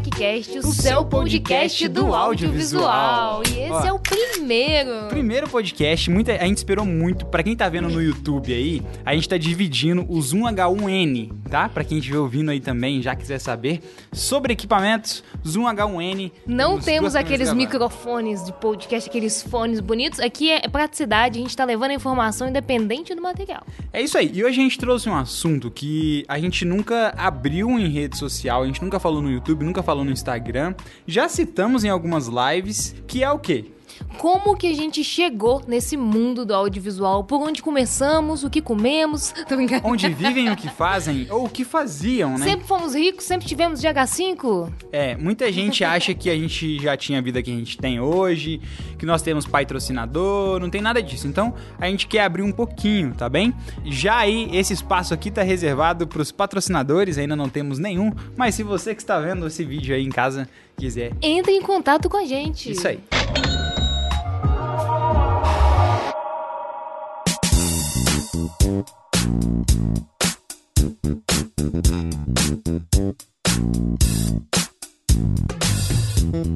TechCast, o, o seu podcast do audiovisual. E esse Ó, é o primeiro. Primeiro podcast, muita, a gente esperou muito. Para quem tá vendo no YouTube aí, a gente tá dividindo o Zoom H1N, tá? Para quem estiver ouvindo aí também, já quiser saber sobre equipamentos, Zoom H1N. Não temos aqueles microfones de podcast, aqueles fones bonitos. Aqui é praticidade, a gente tá levando a informação independente do material. É isso aí. E hoje a gente trouxe um assunto que a gente nunca abriu em rede social, a gente nunca falou no YouTube, nunca falou no Instagram. Já citamos em algumas lives, que é o quê? Como que a gente chegou nesse mundo do audiovisual, por onde começamos, o que comemos. Onde vivem, o que fazem, ou o que faziam, né? Sempre fomos ricos, sempre tivemos GH5. É, muita gente acha que a gente já tinha a vida que a gente tem hoje, que nós temos patrocinador, não tem nada disso. Então, a gente quer abrir um pouquinho, tá bem? Já aí, esse espaço aqui tá reservado para os patrocinadores, ainda não temos nenhum, mas se você que está vendo esse vídeo aí em casa quiser, entre em contato com a gente. Isso aí. Thank you.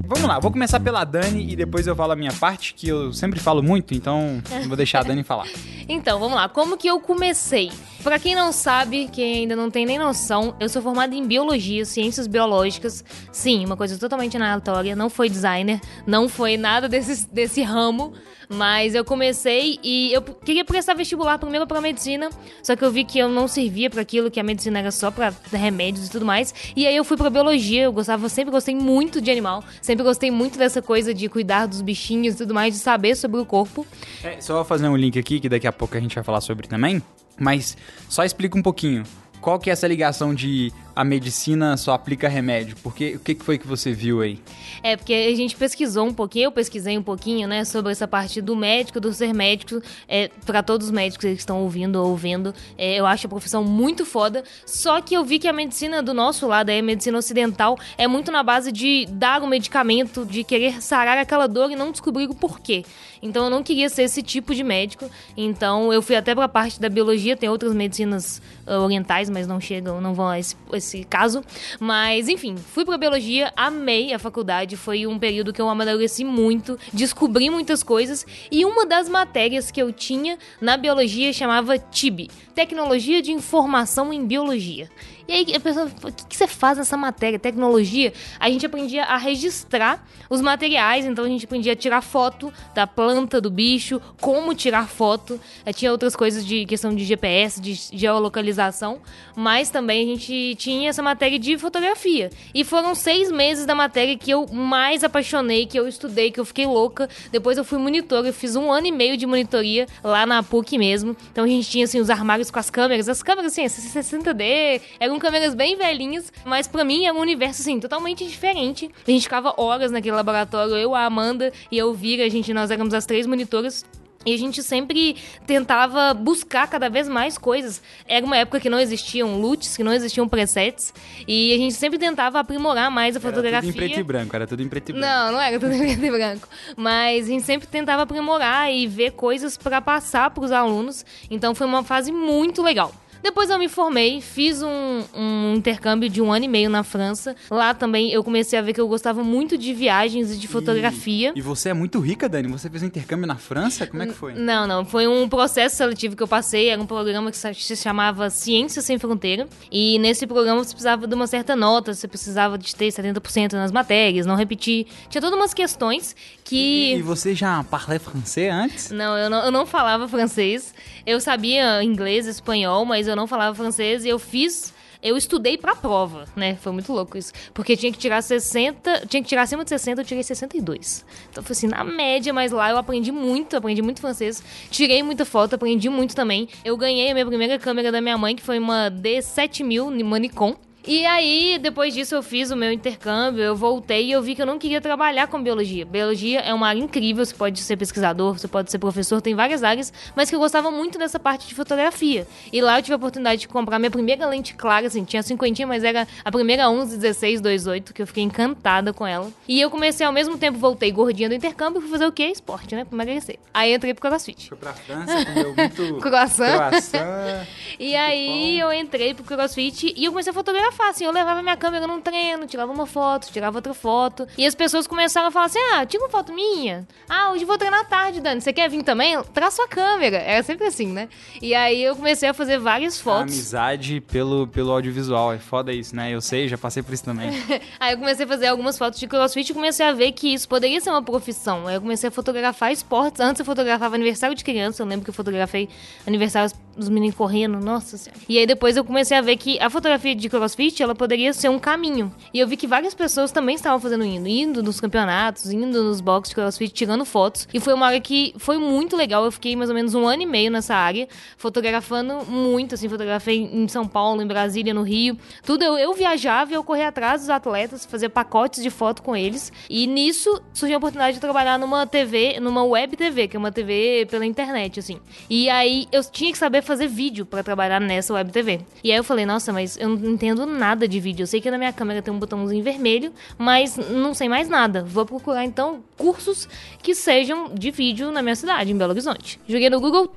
Vamos lá, vou começar pela Dani e depois eu falo a minha parte, que eu sempre falo muito, então vou deixar a Dani falar. então, vamos lá, como que eu comecei? Para quem não sabe, quem ainda não tem nem noção, eu sou formada em biologia, ciências biológicas. Sim, uma coisa totalmente aleatória, não foi designer, não foi nada desse, desse ramo. Mas eu comecei e eu queria prestar vestibular primeiro para medicina, só que eu vi que eu não servia para aquilo, que a medicina era só para remédios e tudo mais. E aí eu fui para biologia, eu gostava, sempre gostei muito de animal, sempre gostei muito dessa coisa de cuidar dos bichinhos e tudo mais, de saber sobre o corpo. É, só vou fazer um link aqui que daqui a pouco a gente vai falar sobre também, mas só explica um pouquinho. Qual que é essa ligação de a medicina só aplica remédio? Porque o que foi que você viu aí? É, porque a gente pesquisou um pouquinho, eu pesquisei um pouquinho, né, sobre essa parte do médico, do ser médico. É, para todos os médicos que estão ouvindo ou vendo, é, eu acho a profissão muito foda. Só que eu vi que a medicina do nosso lado, a medicina ocidental, é muito na base de dar o um medicamento, de querer sarar aquela dor e não descobrir o porquê. Então eu não queria ser esse tipo de médico. Então eu fui até para a parte da biologia, tem outras medicinas uh, orientais, mas não chegam, não vão a esse, esse caso. Mas enfim, fui para biologia, amei a faculdade, foi um período que eu amadureci muito, descobri muitas coisas e uma das matérias que eu tinha na biologia chamava TIB, Tecnologia de Informação em Biologia. E aí a pessoa, o que, que você faz nessa matéria? Tecnologia? A gente aprendia a registrar os materiais, então a gente aprendia a tirar foto da planta, do bicho, como tirar foto. Eh, tinha outras coisas de questão de GPS, de geolocalização, mas também a gente tinha essa matéria de fotografia. E foram seis meses da matéria que eu mais apaixonei, que eu estudei, que eu fiquei louca. Depois eu fui monitor, eu fiz um ano e meio de monitoria lá na PUC mesmo. Então a gente tinha assim os armários com as câmeras, as câmeras assim, 60D, eram câmeras bem velhinhas, mas para mim é um universo, assim, totalmente diferente. A gente ficava horas naquele laboratório, eu, a Amanda e eu Vira, a gente, nós éramos as três monitoras e a gente sempre tentava buscar cada vez mais coisas. Era uma época que não existiam LUTs, que não existiam presets. E a gente sempre tentava aprimorar mais a era fotografia. Era tudo em preto e branco, era tudo em preto e branco. Não, não era tudo em preto e branco. Mas a gente sempre tentava aprimorar e ver coisas para passar para os alunos. Então foi uma fase muito legal. Depois eu me formei, fiz um, um, intercâmbio de um ano e meio na França. Lá também eu comecei a ver que eu gostava muito de viagens e de fotografia. E, e você é muito rica, Dani? Você fez um intercâmbio na França? Como é que foi? Não, não. Foi um processo seletivo que eu passei. Era um programa que se chamava Ciência Sem Fronteira. E nesse programa você precisava de uma certa nota, você precisava de ter 70% nas matérias, não repetir. Tinha todas umas questões que. E, e você já parlait francês antes? Não eu, não, eu não falava francês. Eu sabia inglês, espanhol, mas eu não falava francês e eu fiz eu estudei pra prova, né? Foi muito louco isso. Porque tinha que tirar 60, tinha que tirar acima de 60, eu tirei 62. Então foi assim, na média, mas lá eu aprendi muito, aprendi muito francês. Tirei muita foto, aprendi muito também. Eu ganhei a minha primeira câmera da minha mãe, que foi uma D7000 Manicom. E aí, depois disso, eu fiz o meu intercâmbio, eu voltei e eu vi que eu não queria trabalhar com biologia. Biologia é uma área incrível, você pode ser pesquisador, você pode ser professor, tem várias áreas, mas que eu gostava muito dessa parte de fotografia. E lá eu tive a oportunidade de comprar minha primeira lente clara, assim, tinha cinquentinha, mas era a primeira 11 16 28, que eu fiquei encantada com ela. E eu comecei ao mesmo tempo, voltei gordinha do intercâmbio, fui fazer o quê? Esporte, né? Pra emagrecer. Aí entrei pro CrossFit. Foi pra França, comeu muito croissant. croissant. e aí eu entrei pro CrossFit e eu comecei a fotografar fotografar, assim. Eu levava minha câmera num treino, tirava uma foto, tirava outra foto. E as pessoas começaram a falar assim: ah, tira uma foto minha. Ah, hoje vou treinar tarde, Dani. Você quer vir também? Traz sua câmera. Era sempre assim, né? E aí eu comecei a fazer várias fotos. A amizade pelo, pelo audiovisual. É foda isso, né? Eu sei, já passei por isso também. aí eu comecei a fazer algumas fotos de crossfit e comecei a ver que isso poderia ser uma profissão. Aí eu comecei a fotografar esportes. Antes eu fotografava aniversário de criança. Eu lembro que eu fotografei aniversários dos meninos correndo. Nossa senhora. E aí depois eu comecei a ver que a fotografia de crossfit, ela poderia ser um caminho. E eu vi que várias pessoas também estavam fazendo indo. Indo nos campeonatos, indo nos boxes de crossfit, tirando fotos. E foi uma área que foi muito legal. Eu fiquei mais ou menos um ano e meio nessa área, fotografando muito, assim. Fotografei em São Paulo, em Brasília, no Rio. Tudo eu, eu viajava e eu corria atrás dos atletas, fazia pacotes de foto com eles. E nisso surgiu a oportunidade de trabalhar numa TV, numa web TV, que é uma TV pela internet, assim. E aí eu tinha que saber fazer vídeo para trabalhar nessa web TV. E aí eu falei, nossa, mas eu não entendo nada de vídeo. Eu sei que na minha câmera tem um botãozinho vermelho, mas não sei mais nada. Vou procurar então cursos que sejam de vídeo na minha cidade, em Belo Horizonte. Joguei no Google.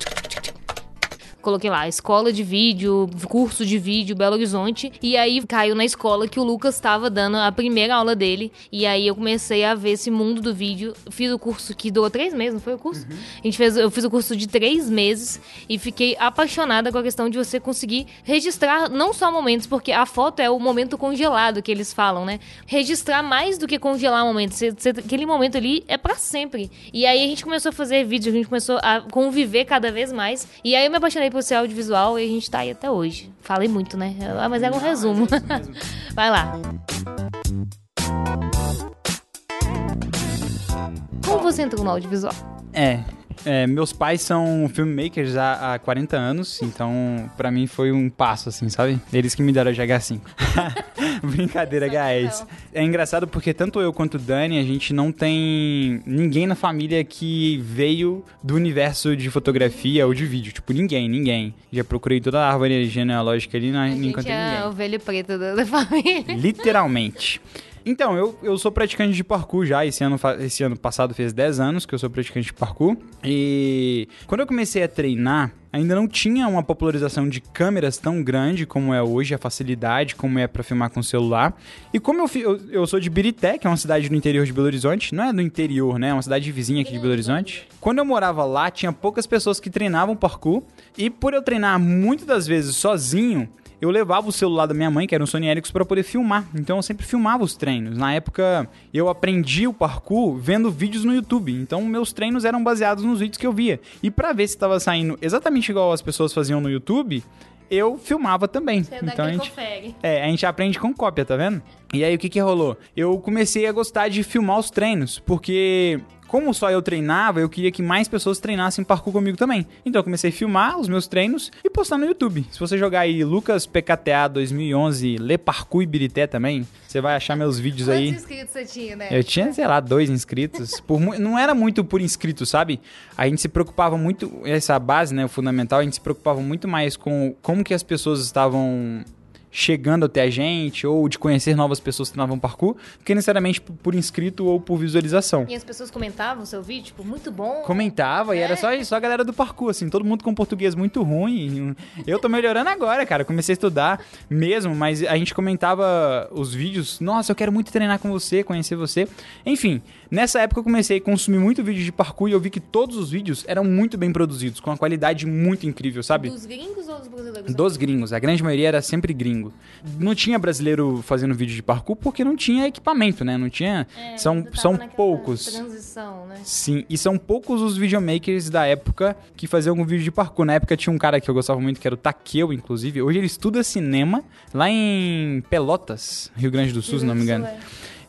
Coloquei lá, escola de vídeo, curso de vídeo, Belo Horizonte. E aí caiu na escola que o Lucas estava dando a primeira aula dele. E aí eu comecei a ver esse mundo do vídeo. Fiz o curso que durou três meses, não foi o curso? Uhum. A gente fez, eu fiz o curso de três meses e fiquei apaixonada com a questão de você conseguir registrar não só momentos, porque a foto é o momento congelado que eles falam, né? Registrar mais do que congelar momentos. Aquele momento ali é para sempre. E aí a gente começou a fazer vídeos, a gente começou a conviver cada vez mais. E aí eu me apaixonei por ser audiovisual e a gente tá aí até hoje. Falei muito, né? Ah, mas é um resumo. É Vai lá. Como você entrou no audiovisual? É, é, meus pais são filmmakers há, há 40 anos, então para mim foi um passo, assim, sabe? Eles que me deram a GH5. Brincadeira, guys. É engraçado porque tanto eu quanto o Dani, a gente não tem ninguém na família que veio do universo de fotografia ou de vídeo. Tipo, ninguém, ninguém. Já procurei toda a árvore genealógica ali, não encontrei é ninguém. É a ovelha preta da família. Literalmente. Então, eu, eu sou praticante de parkour já. Esse ano, esse ano passado fez 10 anos que eu sou praticante de parkour. E quando eu comecei a treinar, ainda não tinha uma popularização de câmeras tão grande como é hoje, a facilidade como é para filmar com celular. E como eu, eu, eu, sou de Birité, que é uma cidade no interior de Belo Horizonte, não é do interior, né? É uma cidade vizinha aqui de Belo Horizonte. Quando eu morava lá, tinha poucas pessoas que treinavam parkour. E por eu treinar muitas das vezes sozinho, eu levava o celular da minha mãe, que era um Sony Ericsson, para poder filmar. Então eu sempre filmava os treinos. Na época, eu aprendi o parkour vendo vídeos no YouTube. Então meus treinos eram baseados nos vídeos que eu via. E para ver se estava saindo exatamente igual as pessoas faziam no YouTube, eu filmava também. Você então a gente, confere. é, a gente aprende com cópia, tá vendo? E aí o que que rolou? Eu comecei a gostar de filmar os treinos, porque como só eu treinava, eu queria que mais pessoas treinassem parkour comigo também. Então eu comecei a filmar os meus treinos e postar no YouTube. Se você jogar aí Lucas PKTA 2011, Lê Parkour e Birité também, você vai achar meus vídeos Quantos aí. Quantos inscritos você tinha, né? Eu tinha, sei lá, dois inscritos. por, não era muito por inscrito, sabe? A gente se preocupava muito, essa base, né, o fundamental, a gente se preocupava muito mais com como que as pessoas estavam chegando até a gente, ou de conhecer novas pessoas que treinavam parkour, do que necessariamente por inscrito ou por visualização. E as pessoas comentavam o seu vídeo, tipo, muito bom. Comentava, é. e era só, só a galera do parkour, assim, todo mundo com português muito ruim. Eu tô melhorando agora, cara, comecei a estudar mesmo, mas a gente comentava os vídeos, nossa, eu quero muito treinar com você, conhecer você. Enfim, nessa época eu comecei a consumir muito vídeo de parkour e eu vi que todos os vídeos eram muito bem produzidos, com uma qualidade muito incrível, sabe? Dos gringos ou dos brasileiros? Dos gringos, a grande maioria era sempre gringo Não tinha brasileiro fazendo vídeo de parkour porque não tinha equipamento, né? Não tinha. É, são são poucos. Transição, né? Sim, e são poucos os videomakers da época que faziam algum vídeo de parkour. Na época tinha um cara que eu gostava muito, que era o Takeo, inclusive. Hoje ele estuda cinema lá em Pelotas, Rio Grande do Sul, Rio se não me engano. É.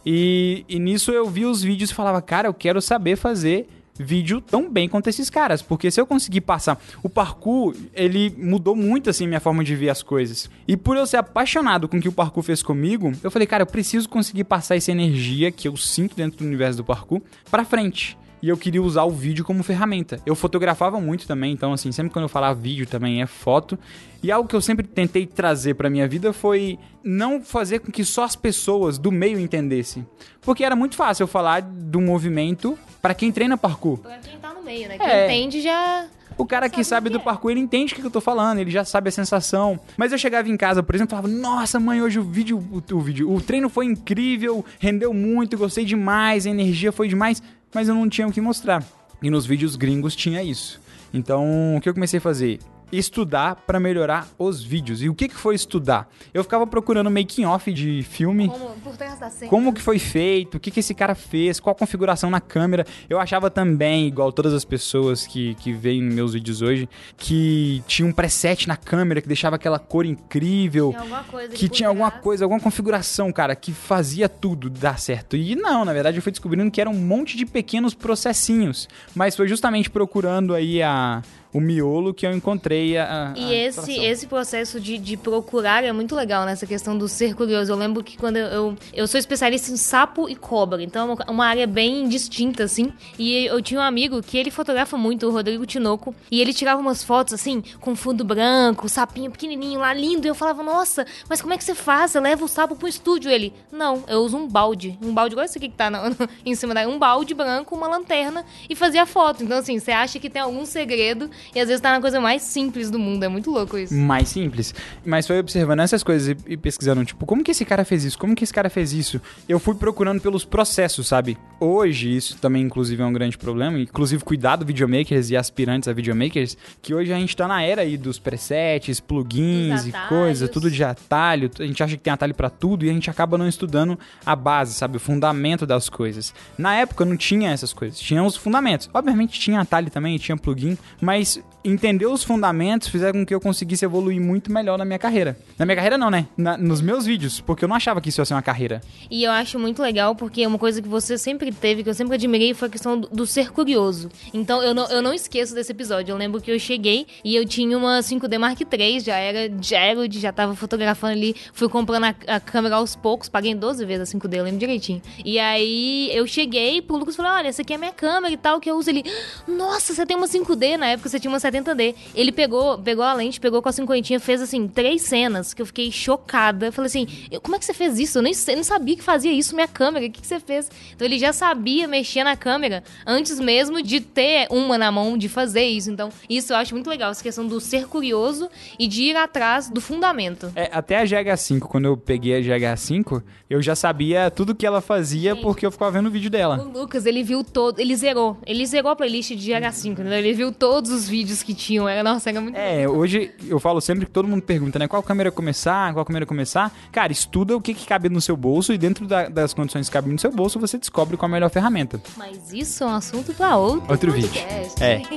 E, e nisso eu vi os vídeos e falava, cara, eu quero saber fazer vídeo tão bem quanto esses caras, porque se eu conseguir passar o parkour, ele mudou muito assim minha forma de ver as coisas. E por eu ser apaixonado com o que o parkour fez comigo, eu falei, cara, eu preciso conseguir passar essa energia que eu sinto dentro do universo do parkour para frente e eu queria usar o vídeo como ferramenta. Eu fotografava muito também, então assim, sempre quando eu falava vídeo também é foto. E algo que eu sempre tentei trazer para minha vida foi não fazer com que só as pessoas do meio entendessem. Porque era muito fácil eu falar do movimento para quem treina parkour. Pra quem tá no meio, né? Quem é. entende já O cara que sabe do parkour, ele entende o que eu tô falando, ele já sabe a sensação. Mas eu chegava em casa, por exemplo, e falava: Nossa, mãe, hoje o vídeo, o, o vídeo, o treino foi incrível, rendeu muito, gostei demais, a energia foi demais, mas eu não tinha o que mostrar. E nos vídeos gringos tinha isso. Então, o que eu comecei a fazer? Estudar para melhorar os vídeos. E o que, que foi estudar? Eu ficava procurando making off de filme. Como, por trás da cena. Como que foi feito? O que, que esse cara fez? Qual a configuração na câmera? Eu achava também, igual todas as pessoas que, que veem meus vídeos hoje, que tinha um preset na câmera que deixava aquela cor incrível. Tinha alguma coisa que tinha alguma coisa, alguma configuração, cara, que fazia tudo dar certo. E não, na verdade eu fui descobrindo que era um monte de pequenos processinhos. Mas foi justamente procurando aí a o miolo que eu encontrei a, a E esse, esse processo de, de procurar é muito legal nessa questão do ser curioso. Eu lembro que quando eu, eu, eu sou especialista em sapo e cobra, então é uma, uma área bem distinta, assim. E eu tinha um amigo que ele fotografa muito, o Rodrigo Tinoco, e ele tirava umas fotos, assim, com fundo branco, sapinho pequenininho lá, lindo. E eu falava, nossa, mas como é que você faz? Você leva o sapo pro estúdio? Ele, não, eu uso um balde. Um balde igual esse aqui que tá no, no, em cima daí. Um balde branco, uma lanterna e fazia foto. Então, assim, você acha que tem algum segredo e às vezes tá na coisa mais simples do mundo. É muito louco isso. Mais simples. Mas foi observando essas coisas e, pesquisando, tipo, como que esse cara fez isso? Como que esse cara fez isso? Eu fui procurando pelos processos, sabe? Hoje, isso também, inclusive, é um grande problema. Inclusive, cuidado videomakers e aspirantes a videomakers, que hoje a gente tá na era aí dos presets, plugins e coisa, tudo de atalho. A gente acha que tem atalho para tudo e a gente acaba não estudando a base, sabe? O fundamento das coisas. Na época não tinha essas coisas, tinha os fundamentos. Obviamente tinha atalho também, tinha plugin, mas entender os fundamentos fizeram com que eu conseguisse evoluir muito melhor na minha carreira. Na minha carreira não, né? Na, nos meus vídeos, porque eu não achava que isso ia ser uma carreira. E eu acho muito legal porque uma coisa que você sempre teve, que eu sempre admirei, foi a questão do, do ser curioso. Então eu não, eu não esqueço desse episódio. Eu lembro que eu cheguei e eu tinha uma 5D Mark III, já era Gerald, já tava fotografando ali, fui comprando a, a, câmera aos poucos, paguei 12 vezes a 5D, eu lembro direitinho. E aí eu cheguei pro Lucas e falei: olha, essa aqui é a minha câmera e tal, que eu uso ele. Nossa, você tem uma 5D, na época você tinha uma 70D. Ele pegou, pegou a lente, pegou com a cinquentinha, fez assim, três cenas que eu fiquei chocada. Eu falei assim, como é que você fez isso? Eu nem, eu nem sabia que fazia isso minha câmera. O que, que você fez? Então ele já sabia mexer na câmera antes mesmo de ter uma na mão de fazer isso. Então, isso eu acho muito legal, essa questão do ser curioso e de ir atrás do fundamento. É, até a GH5, quando eu peguei a GH5, eu já sabia tudo que ela fazia Sim. porque eu ficava vendo o vídeo dela. O Lucas, ele viu todo, ele zerou. Ele zerou a playlist de GH5, né? Ele viu todos os vídeos que tinham. Era, nossa, era muito É, hoje eu falo sempre que todo mundo pergunta, né? Qual câmera começar, qual câmera começar. Cara, estuda o que, que cabe no seu bolso e dentro da, das condições que cabe no seu bolso, você descobre qual é a melhor ferramenta. Mas isso é um assunto para outro Outro vídeo. É.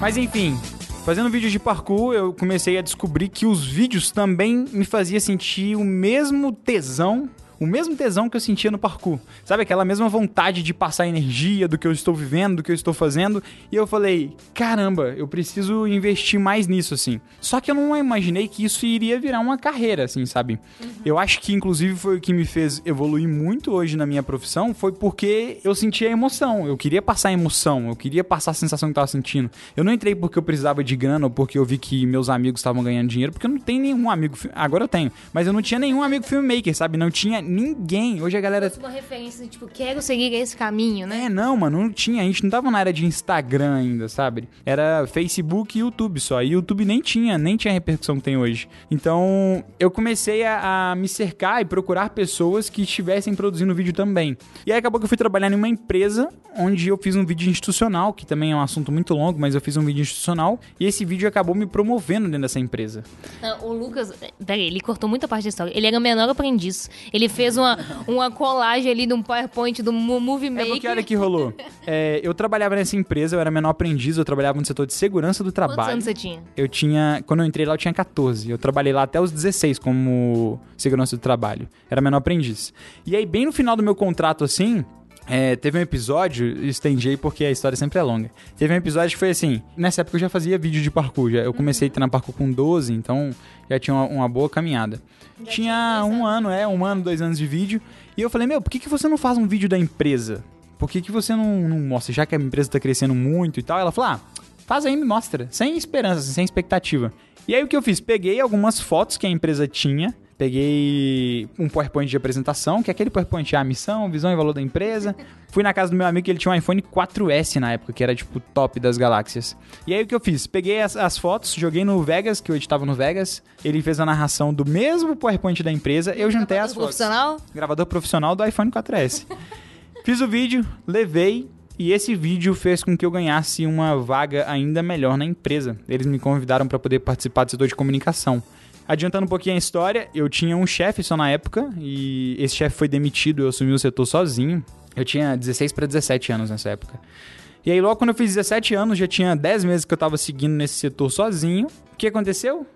Mas enfim, Fazendo vídeos de parkour, eu comecei a descobrir que os vídeos também me faziam sentir o mesmo tesão o mesmo tesão que eu sentia no parkour. Sabe, aquela mesma vontade de passar energia do que eu estou vivendo, do que eu estou fazendo. E eu falei, caramba, eu preciso investir mais nisso, assim. Só que eu não imaginei que isso iria virar uma carreira, assim, sabe? Uhum. Eu acho que, inclusive, foi o que me fez evoluir muito hoje na minha profissão, foi porque eu sentia emoção. Eu queria passar emoção, eu queria passar a sensação que eu estava sentindo. Eu não entrei porque eu precisava de grana ou porque eu vi que meus amigos estavam ganhando dinheiro, porque eu não tenho nenhum amigo. Agora eu tenho, mas eu não tinha nenhum amigo filmmaker, sabe? Não tinha ninguém. Hoje a galera. Uma referência, tipo, quero seguir esse caminho, né? É, não, mano, não tinha. A gente não tava na área de Instagram ainda, sabe? Era Facebook e YouTube só. E YouTube nem tinha, nem tinha a repercussão que tem hoje. Então, eu comecei a, a me cercar e procurar pessoas que estivessem produzindo vídeo também. E aí acabou que eu fui trabalhar em uma empresa onde eu fiz um vídeo institucional, que também é um assunto muito longo, mas eu fiz um vídeo institucional. E esse vídeo acabou me promovendo dentro dessa empresa. o Lucas, peraí, ele cortou muita parte da história. Ele era menor aprendiz. Ele fez uma, uma colagem ali de um PowerPoint do Movie Maker. É porque olha que rolou. É, eu trabalhava nessa empresa, eu era menor aprendiz, eu trabalhava no setor de segurança do trabalho. Quantos anos você tinha? Eu tinha, quando eu entrei lá eu tinha 14. Eu trabalhei lá até os 16 como segurança do trabalho. Era menor aprendiz. E aí bem no final do meu contrato assim, é, teve um episódio, estendi porque a história sempre é longa. Teve um episódio que foi assim: nessa época eu já fazia vídeo de parkour. Já, eu comecei a treinar parkour com 12, então já tinha uma, uma boa caminhada. Já tinha um ano, é, um ano, dois anos de vídeo. E eu falei: Meu, por que, que você não faz um vídeo da empresa? Por que, que você não, não mostra? Já que a empresa tá crescendo muito e tal. Ela falou: Ah, faz aí, me mostra. Sem esperança, sem expectativa. E aí o que eu fiz? Peguei algumas fotos que a empresa tinha Peguei um PowerPoint de apresentação, que é aquele PowerPoint, a missão, visão e valor da empresa. Fui na casa do meu amigo que ele tinha um iPhone 4S na época, que era tipo top das galáxias. E aí o que eu fiz? Peguei as, as fotos, joguei no Vegas, que eu editava no Vegas. Ele fez a narração do mesmo PowerPoint da empresa. Eu juntei as fotos. profissional? Gravador profissional do iPhone 4S. Fiz o vídeo, levei e esse vídeo fez com que eu ganhasse uma vaga ainda melhor na empresa. Eles me convidaram para poder participar do setor de comunicação. Adiantando um pouquinho a história, eu tinha um chefe só na época e esse chefe foi demitido, eu assumi o setor sozinho. Eu tinha 16 para 17 anos nessa época. E aí, logo quando eu fiz 17 anos, já tinha 10 meses que eu tava seguindo nesse setor sozinho. O que aconteceu?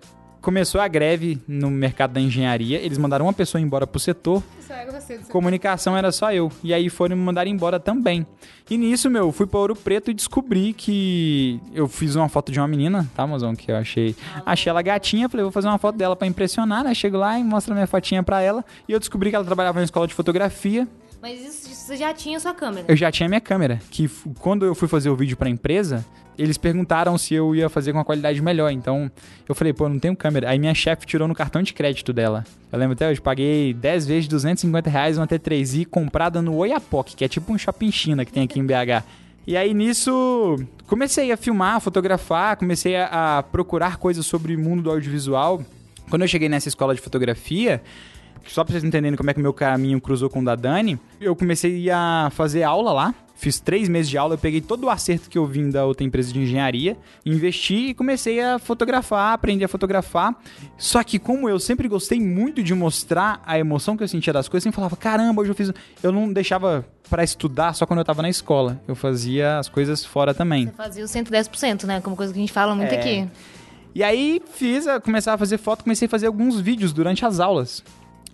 Começou a greve no mercado da engenharia, eles mandaram uma pessoa embora pro setor. Isso era você, você. Comunicação era só eu. E aí foram me mandar embora também. E nisso, meu, fui pra Ouro Preto e descobri que eu fiz uma foto de uma menina, tá, mozão? Que eu achei. Achei ela gatinha, falei, vou fazer uma foto dela pra impressionar, né? Chego lá e mostro a minha fotinha pra ela. E eu descobri que ela trabalhava na escola de fotografia. Mas isso, você já tinha sua câmera. Eu já tinha minha câmera, que quando eu fui fazer o vídeo pra empresa, eles perguntaram se eu ia fazer com uma qualidade melhor. Então, eu falei, pô, não tenho câmera. Aí minha chefe tirou no cartão de crédito dela. Eu lembro até hoje, paguei 10 vezes 250 reais uma T3i comprada no Oiapoque, que é tipo um shopping China que tem aqui em BH. E aí nisso, comecei a filmar, fotografar, comecei a, a procurar coisas sobre o mundo do audiovisual. Quando eu cheguei nessa escola de fotografia, só pra vocês entenderem como é que o meu caminho cruzou com o da Dani, eu comecei a fazer aula lá. Fiz três meses de aula, eu peguei todo o acerto que eu vim da outra empresa de engenharia, investi e comecei a fotografar, aprender a fotografar. Só que como eu sempre gostei muito de mostrar a emoção que eu sentia das coisas, eu sempre falava, caramba, hoje eu fiz... Eu não deixava pra estudar só quando eu tava na escola. Eu fazia as coisas fora também. Você fazia o 110%, né? Como coisa que a gente fala muito É. aqui. E aí fiz, comecei a fazer foto, comecei a fazer alguns vídeos durante as aulas.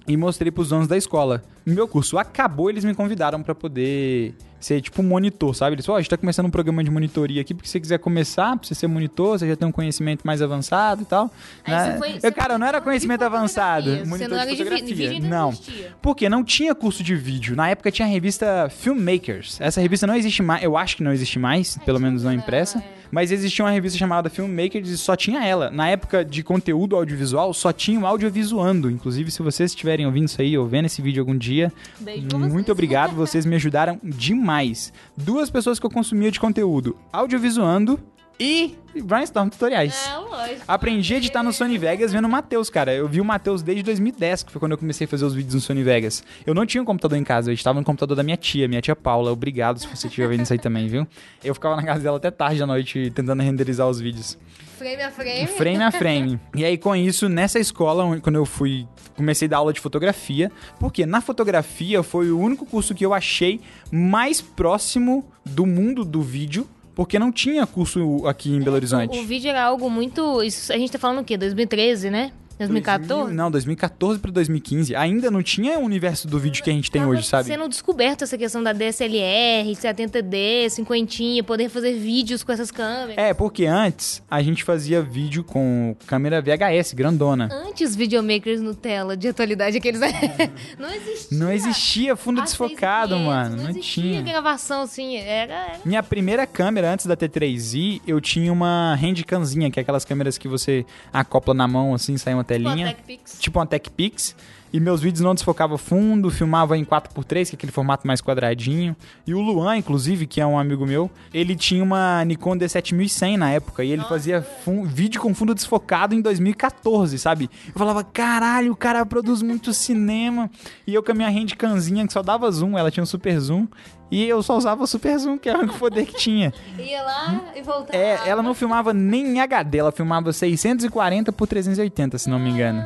E mostrei pros donos da escola. Meu curso acabou, eles me convidaram pra poder ser tipo um monitor, sabe? Eles falaram, ó, a gente tá começando um programa de monitoria aqui, porque se você quiser começar, pra você ser monitor, você já tem um conhecimento mais avançado e tal. Aí né? foi- eu, cara, não era conhecimento de avançado. Monitor não de de fotografia. ainda não existia. Porque não tinha curso de vídeo. Na época tinha a revista Filmmakers. Essa revista não existe mais, eu acho que não existe mais, pelo menos não impressa. é. Mas existia uma revista chamada Filmmakers e só tinha ela. Na época de conteúdo audiovisual, só tinha o audiovisuando. Inclusive, se vocês estiverem ouvindo isso aí ou vendo esse vídeo algum dia, Beijo pra vocês. muito obrigado, vocês me ajudaram demais. Duas pessoas que eu consumia de conteúdo: audiovisuando e Brainstorm Tutoriais. É, lógico. Aprendi a editar no Sony Vegas vendo o Matheus, cara. Eu vi o Matheus desde 2010, que foi quando eu comecei a fazer os vídeos no Sony Vegas. Eu não tinha um computador em casa, eu editava no computador da minha tia, minha tia Paula. Obrigado se você estiver vendo isso aí também, viu? Eu ficava na casa dela até tarde da noite tentando renderizar os vídeos. Frame a frame. Frame a frame. E aí, com isso, nessa escola, quando eu fui, comecei a dar aula de fotografia, porque na fotografia foi o único curso que eu achei mais próximo do mundo do vídeo, porque não tinha curso aqui em Belo Horizonte. O, o vídeo era algo muito. Isso, a gente tá falando o quê? 2013, né? 2014? 2000, não, 2014 pra 2015. Ainda não tinha o universo do vídeo que a gente tem Tava hoje, sabe? sendo descoberta essa questão da DSLR, 70D, 50, poder fazer vídeos com essas câmeras. É, porque antes a gente fazia vídeo com câmera VHS grandona. Antes videomakers Nutella de atualidade aqueles não existia. Não existia fundo A desfocado, 6500, mano. Não, Não tinha. gravação assim, era, era Minha primeira câmera antes da T3i, eu tinha uma handcamzinha, que é aquelas câmeras que você acopla na mão assim, sai uma tipo a telinha. TechPix. Tipo uma TechPix. E meus vídeos não desfocavam fundo, filmava em 4x3, que é aquele formato mais quadradinho. E o Luan, inclusive, que é um amigo meu, ele tinha uma Nikon D7100 na época. E ele fazia fun- vídeo com fundo desfocado em 2014, sabe? Eu falava, caralho, o cara produz muito cinema. E eu com a minha handcamzinha, que só dava zoom, ela tinha um super zoom. E eu só usava o super zoom, que era o único poder que tinha. Ia lá e voltava. É, ela não filmava nem em HD, ela filmava 640 por 380, se não me engano.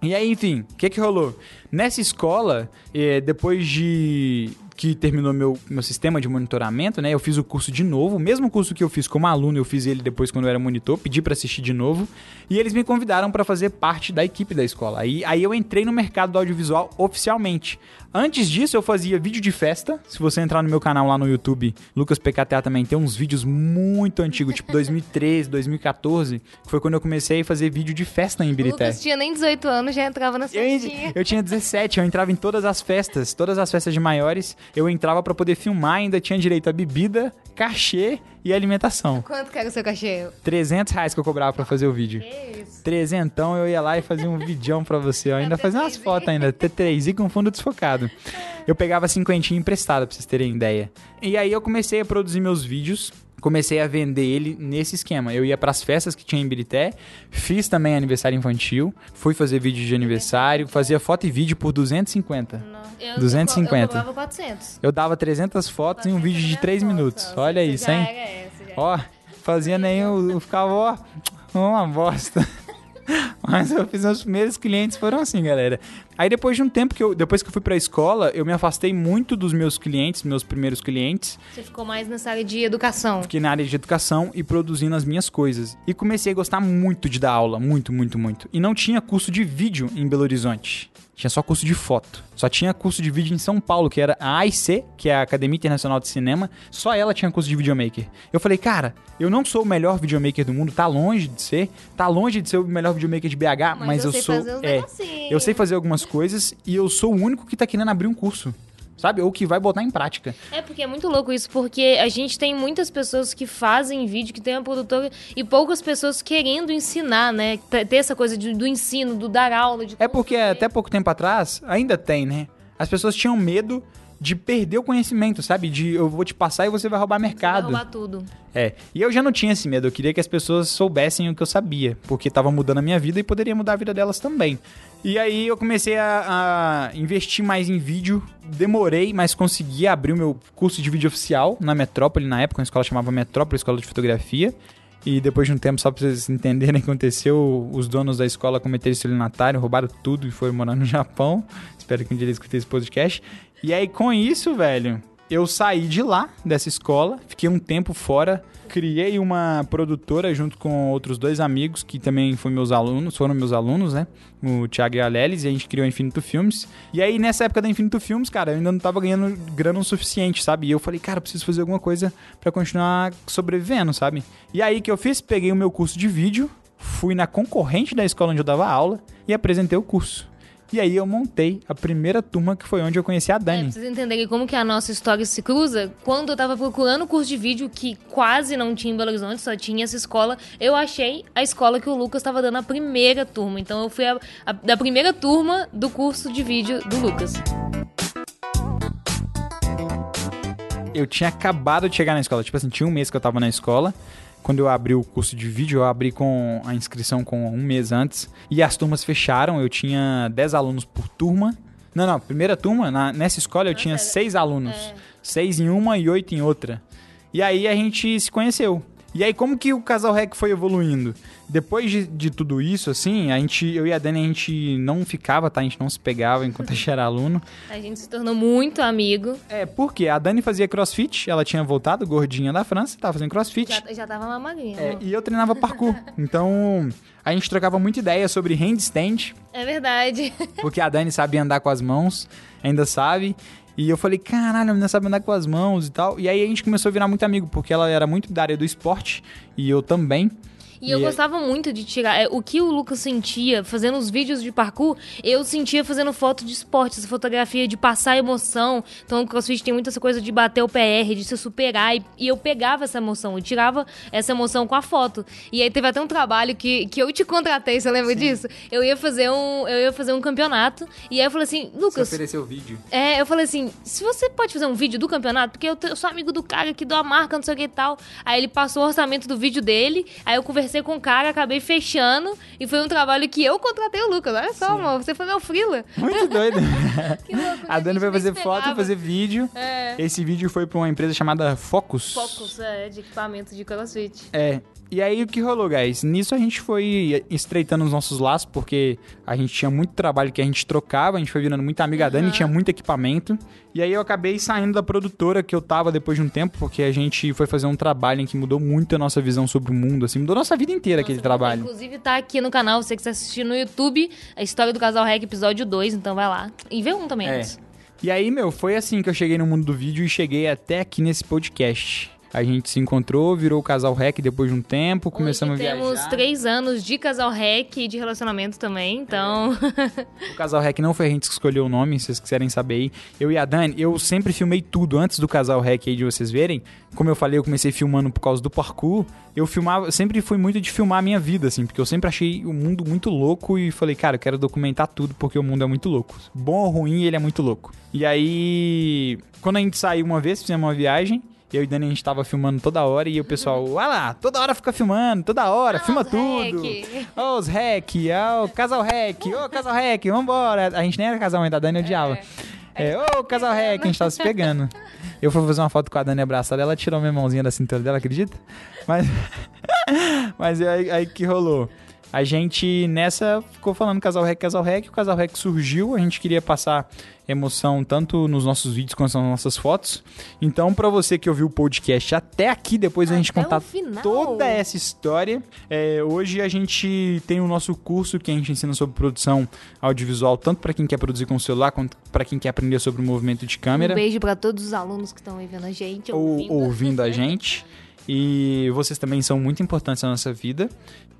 E aí, enfim, o que que rolou? Nessa escola, eh, depois de que terminou meu, meu sistema de monitoramento, né? Eu fiz o curso de novo, o mesmo curso que eu fiz como aluno, eu fiz ele depois quando eu era monitor, pedi pra assistir de novo, e eles me convidaram pra fazer parte da equipe da escola. Aí, aí eu entrei no mercado do audiovisual oficialmente. Antes disso, eu fazia vídeo de festa. Se você entrar no meu canal lá no YouTube, Lucas PKTA também tem uns vídeos muito antigos, tipo 2013, 2014, que foi quando eu comecei a fazer vídeo de festa em Ibirité. Lucas tinha nem 18 anos, já entrava na Eu, festinha. eu tinha 17, eu entrava em todas as festas, todas as festas de maiores, eu entrava pra poder filmar, ainda tinha direito a bebida, cachê e alimentação. Quanto que era o seu cachê? 300 reais que eu cobrava pra fazer o vídeo. Que isso? Trezentão eu ia lá e fazia um videão pra você. Eu ainda T3i. fazia umas fotos ainda. T3i com fundo desfocado. Eu pegava cinquentinho emprestado, pra vocês terem ideia. E aí eu comecei a produzir meus vídeos. Comecei a vender ele nesse esquema. Eu ia pras festas que tinha em Birité, fiz também aniversário infantil, fui fazer vídeo de aniversário, fazia foto e vídeo por 250. Não. Eu, 250. Eu, eu cobrava 400. Eu dava 300 fotos em um vídeo de 3 minutos. Olha isso, hein? Era essa, já. Ó, fazia nem eu, eu ficava, ó, uma bosta. Mas eu fiz meus primeiros clientes foram assim, galera. Aí depois de um tempo que eu, depois que eu fui pra escola, eu me afastei muito dos meus clientes, meus primeiros clientes. Você ficou mais nessa área de educação. Fiquei na área de educação e produzindo as minhas coisas. E comecei a gostar muito de dar aula, muito, muito, muito. E não tinha curso de vídeo em Belo Horizonte. Tinha só curso de foto. Só tinha curso de vídeo em São Paulo, que era a AIC, que é a Academia Internacional de Cinema. Só ela tinha curso de videomaker. Eu falei, cara, eu não sou o melhor videomaker do mundo, tá longe de ser. Tá longe de ser o melhor videomaker de BH, mas, Mas eu eu, sei sou. é, eu sei fazer algumas coisas e eu sou o único que tá querendo abrir um curso. Sabe? Ou que vai botar em prática. É porque é muito louco isso, porque a gente tem muitas pessoas que fazem vídeo, que tem uma produtora, e poucas pessoas querendo ensinar, né? Ter essa coisa de- do ensino, do dar aula. De É porque até pouco tempo atrás, ainda tem, né? As pessoas tinham medo de perder o conhecimento, sabe? De eu vou te passar e você vai roubar Você vai mercado. roubar tudo. É. E eu já não tinha esse medo, eu queria que as pessoas soubessem o que eu sabia, porque tava mudando a minha vida e poderia mudar a vida delas também. E aí eu comecei a, a investir mais em vídeo, demorei, mas consegui abrir o meu curso de vídeo oficial na Metrópole, na época, uma escola chamava Metrópole, Escola de Fotografia. E depois de um tempo, só pra vocês entenderem o que aconteceu, os donos da escola cometeram estelionatário, roubaram tudo e foram morar no Japão. Espero que um dia eles escutem esse podcast. E aí, com isso, velho, eu saí de lá, dessa escola, fiquei um tempo fora, criei uma produtora junto com outros dois amigos que também foram meus alunos, foram meus alunos, né? O Thiago e a Lelis, e a gente criou a Infinito Filmes. E aí, nessa época da Infinito Filmes, cara, eu ainda não tava ganhando grana o suficiente, sabe? E eu falei, cara, eu preciso fazer alguma coisa pra continuar sobrevivendo, sabe? E aí, que eu fiz? Peguei o meu curso de vídeo, fui na concorrente da escola onde eu dava aula e apresentei o curso. E aí eu montei a primeira turma que foi onde eu conheci a É, Dani. pra vocês entenderem como que a nossa história se cruza, quando eu tava procurando curso de vídeo que quase não tinha em Belo Horizonte, só tinha essa escola, eu achei a escola que o Lucas tava dando a primeira turma. Então eu fui a, a- da primeira turma do curso de vídeo do Lucas. eu tinha acabado de chegar na escola. Tipo assim, tinha um mês que eu tava na escola. Quando eu abri o curso de vídeo, eu abri com a inscrição com um mês antes. E as turmas fecharam. Eu tinha 10 alunos por turma. Não, não. Primeira turma, na- nessa escola eu tinha seis alunos. é. Seis em uma e oito em outra. E aí a gente se conheceu. E aí, como que o casal REC foi evoluindo? Depois de, de tudo isso, assim, a gente, eu e a Dani, a gente não ficava, tá? A gente não se pegava enquanto a gente era aluno. A gente se tornou muito amigo. É, porque a Dani fazia crossfit, ela tinha voltado, gordinha da França, tava fazendo crossfit. Já, já tava uma magrinha. É, e eu treinava parkour. Então, a gente trocava muita ideia sobre handstand, É verdade. porque a Dani sabia andar com as mãos, ainda sabe. E eu falei, caralho, a menina sabe andar com as mãos e tal. E aí a gente começou a virar muito amigo, porque ela era muito da área do esporte, e eu também. E eu E- gostava muito de tirar. é, o que o Lucas sentia fazendo os vídeos de parkour, eu sentia fazendo foto de esporte, essa fotografia de passar emoção. Então o CrossFit tem muito essa coisa de bater o PR, de se superar. E, e eu pegava essa emoção, eu tirava essa emoção com a foto. E aí teve até um trabalho que, que eu te contratei, você lembra disso? Eu ia fazer um. Eu ia fazer um campeonato. E aí eu falei assim, Lucas. ofereceu o vídeo. É, eu falei assim, se você pode fazer um vídeo do campeonato, porque eu, eu sou amigo do cara que dá a marca, não sei o que e tal. Aí ele passou o orçamento do vídeo dele, aí eu conversei com o cara, acabei fechando, e foi um trabalho que eu contratei o Lucas. Olha só, amor, você foi meu frila. Muito doido. Que louco, a Dani vai fazer foto e fazer vídeo. É. Esse vídeo foi pra uma empresa chamada Focus. Focus, é, de equipamento de crossfit. É. E aí o que rolou, guys? Nisso a gente foi estreitando os nossos laços, porque a gente tinha muito trabalho que a gente trocava, a gente foi virando muito amiga da Dani, tinha muito equipamento. E aí eu acabei saindo da produtora que eu tava depois de um tempo, porque a gente foi fazer um trabalho em que mudou muito a nossa visão sobre o mundo, assim, mudou nossa vida inteira aquele Nossa, trabalho. Inclusive tá aqui no canal, você que está assistindo no YouTube, a história do Casal Rec, episódio 2, então vai lá. E vê um também É. antes. E aí, meu, foi assim que eu cheguei no mundo do vídeo e cheguei até aqui nesse podcast. A gente se encontrou, virou o casal REC depois de um tempo, começamos Hoje a viajar. temos três anos de casal REC e de relacionamento também, então... O casal REC não foi a gente que escolheu o nome, se vocês quiserem saber aí. Eu e a Dani, eu sempre filmei tudo antes do casal REC aí de vocês verem. Como eu falei, eu comecei filmando por causa do parkour. Eu filmava, sempre fui muito de filmar a minha vida, assim, porque eu sempre achei o mundo muito louco e falei, cara, eu quero documentar tudo porque o mundo é muito louco. Bom ou ruim, ele é muito louco. E aí, quando a gente saiu uma vez, fizemos uma viagem. Eu e Dani, a gente tava filmando toda hora e o pessoal, olha lá, toda hora fica filmando, toda hora, Ah, filma os tudo. hack. Ô, os rec, ó, o casal rec, ô, casal rec, vambora. A gente nem era casal ainda, a Dani odiava. É, ô, casal rec, a gente tava se pegando. Eu fui fazer uma foto com a Dani abraçada, ela tirou minha mãozinha da cintura dela, acredita? Mas, mas é aí, aí que rolou. A gente nessa ficou falando casal rec, casal rec, o casal rec surgiu, a gente queria passar emoção tanto nos nossos vídeos quanto nas nossas fotos. Então, pra você que ouviu o podcast até aqui, depois a gente Até contar toda essa história, é, hoje a gente tem o nosso curso que a gente ensina sobre produção audiovisual, tanto pra quem quer produzir com o celular, quanto pra quem quer aprender sobre o movimento de câmera Um beijo pra todos os alunos que estão aí vendo a gente, ou ouvindo. ouvindo a gente. E vocês também são muito importantes na nossa vida.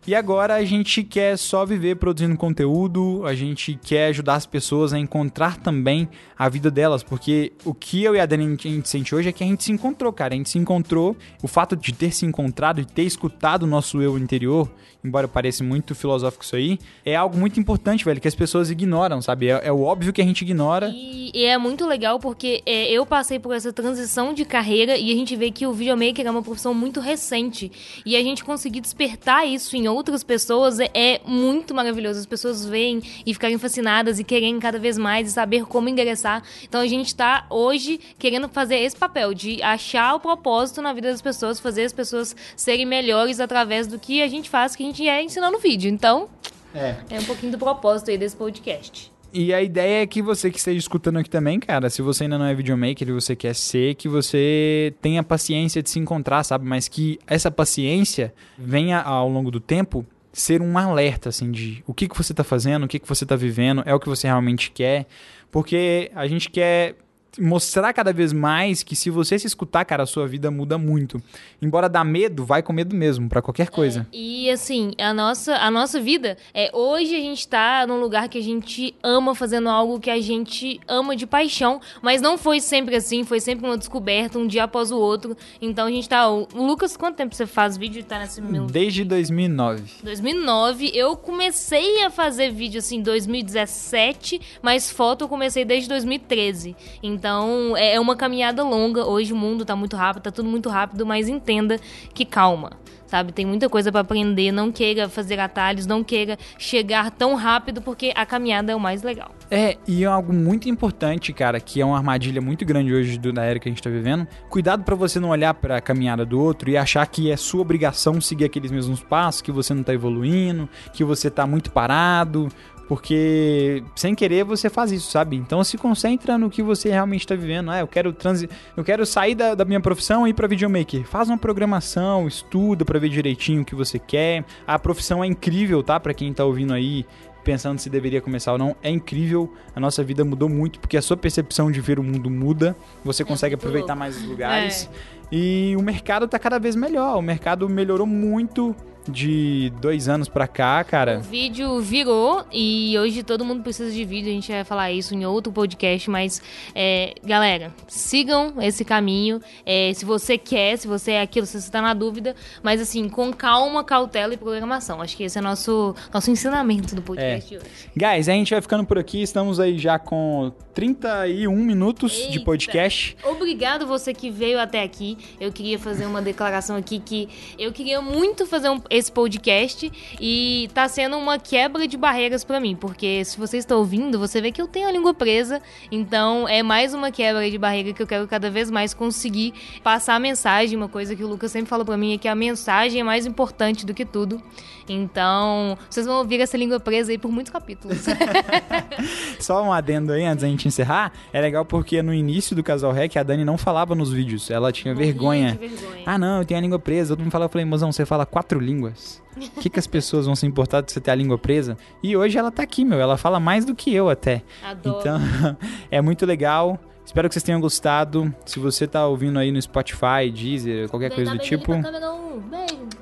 E agora a gente quer só viver produzindo conteúdo, a gente quer ajudar as pessoas a encontrar também a vida delas, porque o que eu e a Dani a gente, sente hoje é que a gente se encontrou, cara. A gente se encontrou, o fato de ter se encontrado e ter escutado o nosso eu interior, embora pareça muito filosófico isso aí, é algo muito importante, velho, que as pessoas ignoram, sabe? É, é o óbvio que a gente ignora. E, e é muito legal porque é, eu passei por essa transição de carreira e a gente vê que o videomaker é uma profissão muito recente. E a gente conseguir despertar isso em outras pessoas é, é muito maravilhoso. As pessoas veem e ficarem fascinadas e querem cada vez mais e saber como ingressar. Então a gente tá hoje querendo fazer esse papel de achar o propósito na vida das pessoas, fazer as pessoas serem melhores através do que a gente faz, que a gente é ensinando vídeo. Então, É. é um pouquinho do propósito aí desse podcast. E a ideia é que você que esteja escutando aqui também, cara, se você ainda não é videomaker e você quer ser, que você tenha paciência de se encontrar, sabe? Mas que essa paciência venha ao longo do tempo ser um alerta, assim, de o que, que você tá fazendo, o que, que você tá vivendo, é o que você realmente quer. Porque a gente quer mostrar cada vez mais que se você se escutar, cara, a sua vida muda muito. Embora dá medo, vai com medo mesmo, pra qualquer coisa. E assim, a nossa, a nossa vida é hoje a gente tá num lugar que a gente ama fazendo algo que a gente ama de paixão, mas não foi sempre assim, foi sempre uma descoberta, um dia após o outro. Então a gente tá. O Lucas, quanto tempo você faz vídeo e tá nesse meu Desde 2009. 2009, eu comecei a fazer vídeo assim em 2017, mas foto eu comecei desde 2013. Então é é uma caminhada longa. Hoje o mundo tá muito rápido, tá tudo muito rápido, mas entenda que calma. Sabe, tem muita coisa pra aprender, não queira fazer atalhos, não queira chegar tão rápido, porque a caminhada é o mais legal. É, e é algo muito importante, cara, que é uma armadilha muito grande hoje do, da era que a gente tá vivendo. Cuidado pra você não olhar pra caminhada do outro e achar que é sua obrigação seguir aqueles mesmos passos, que você não tá evoluindo, que você tá muito parado, porque sem querer você faz isso, sabe? Então se concentra no que você realmente tá vivendo. Ah, eu quero transi eu quero sair da, da minha profissão e ir pra videomaker. Faz uma programação, estuda pra ver direitinho o que você quer. A profissão é incrível, tá? Pra quem tá ouvindo aí pensando se deveria começar ou não, é incrível. A nossa vida mudou muito porque a sua percepção de ver o mundo muda. Você consegue muito aproveitar mais os lugares. E o mercado tá cada vez melhor. O mercado melhorou muito de dois anos pra cá, O cara. vídeo virou e hoje todo mundo precisa de vídeo. A gente vai falar isso em outro podcast, mas é, galera, sigam esse caminho. É, se você quer, se você é aquilo, se você tá na dúvida, mas assim, com calma, cautela e programação. Acho que esse é nosso nosso ensinamento do podcast de hoje. Guys, a gente vai ficando por aqui. Estamos aí já com 31 minutos de Eita. podcast. Obrigado você que veio até aqui. Eu queria fazer uma declaração aqui que eu queria muito fazer um- esse podcast e tá sendo uma quebra de barreiras pra mim, porque se você está ouvindo, você vê que eu tenho a língua presa, então é mais uma quebra de barreira que eu quero cada vez mais conseguir passar a mensagem, uma coisa que o Lucas sempre fala pra mim é que a mensagem é mais importante do que tudo. Então, vocês vão ouvir essa língua presa aí por muitos capítulos. Só um adendo aí antes da gente encerrar. É legal porque no início do Casal Rec a Dani não falava nos vídeos. Ela tinha vergonha. Vergonha. Ah, não, eu tenho a língua presa. Todo mundo fala, eu falei, mozão, você fala quatro línguas. O que, que as pessoas vão se importar de você ter a língua presa? E hoje ela tá aqui, meu. Ela fala mais do que eu até. Adoro. Então, é muito legal. Espero que vocês tenham gostado. Se você tá ouvindo aí no Spotify, Deezer, qualquer coisa do tipo.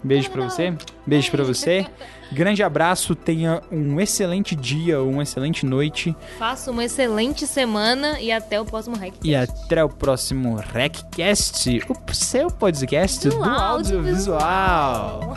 Beijo. Pra você. Beijo pra você. Grande abraço, tenha um excelente dia, uma excelente noite. Faça uma excelente semana e até o próximo Hack. E até o próximo RecCast, o seu podcast do, Do audiovisual.